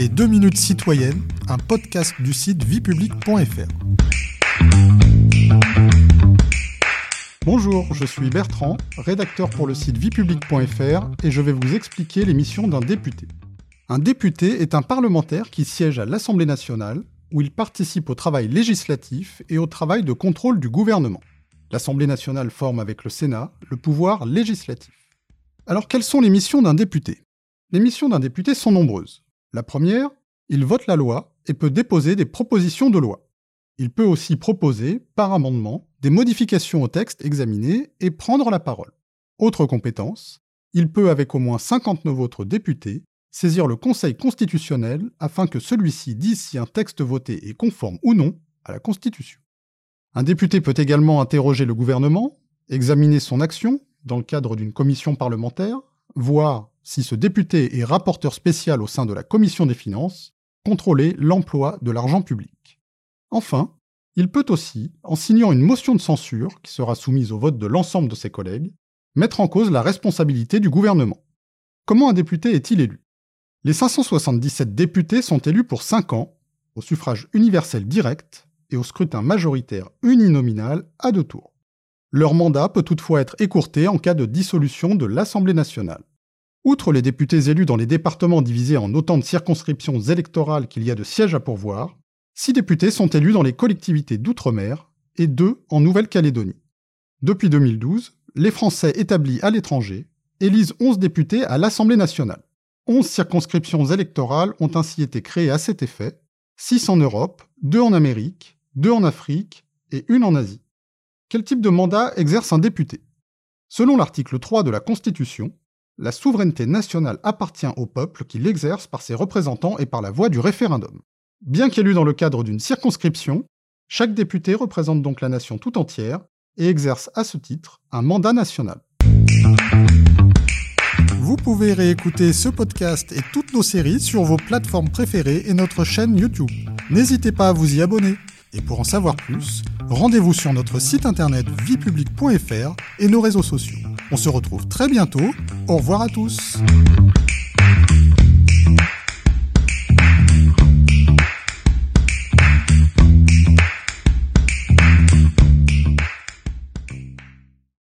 Les 2 minutes citoyennes, un podcast du site viepublic.fr. Bonjour, je suis Bertrand, rédacteur pour le site viepublic.fr et je vais vous expliquer les missions d'un député. Un député est un parlementaire qui siège à l'Assemblée nationale où il participe au travail législatif et au travail de contrôle du gouvernement. L'Assemblée nationale forme avec le Sénat le pouvoir législatif. Alors quelles sont les missions d'un député? Les missions d'un député sont nombreuses. La première, il vote la loi et peut déposer des propositions de loi. Il peut aussi proposer, par amendement, des modifications au texte examiné et prendre la parole. Autre compétence, il peut, avec au moins 59 autres députés, saisir le Conseil constitutionnel afin que celui-ci dise si un texte voté est conforme ou non à la Constitution. Un député peut également interroger le gouvernement, examiner son action dans le cadre d'une commission parlementaire, voir si ce député est rapporteur spécial au sein de la commission des finances, contrôler l'emploi de l'argent public. Enfin, il peut aussi, en signant une motion de censure qui sera soumise au vote de l'ensemble de ses collègues, mettre en cause la responsabilité du gouvernement. Comment un député est-il élu? Les 577 députés sont élus pour 5 ans, au suffrage universel direct et au scrutin majoritaire uninominal à deux tours. Leur mandat peut toutefois être écourté en cas de dissolution de l'Assemblée nationale. Outre les députés élus dans les départements divisés en autant de circonscriptions électorales qu'il y a de sièges à pourvoir, six députés sont élus dans les collectivités d'outre-mer et deux en Nouvelle-Calédonie. Depuis 2012, les Français établis à l'étranger élisent 11 députés à l'Assemblée nationale. 11 circonscriptions électorales ont ainsi été créées à cet effet, 6 en Europe, 2 en Amérique, 2 en Afrique et une en Asie. Quel type de mandat exerce un député? Selon l'article 3 de la Constitution, la souveraineté nationale appartient au peuple qui l'exerce par ses représentants et par la voie du référendum. Bien qu'élu dans le cadre d'une circonscription, chaque député représente donc la nation tout entière et exerce à ce titre un mandat national. Vous pouvez réécouter ce podcast et toutes nos séries sur vos plateformes préférées et notre chaîne YouTube. N'hésitez pas à vous y abonner. Et pour en savoir plus, rendez-vous sur notre site internet viepublic.fr et nos réseaux sociaux. On se retrouve très bientôt. Au revoir à tous.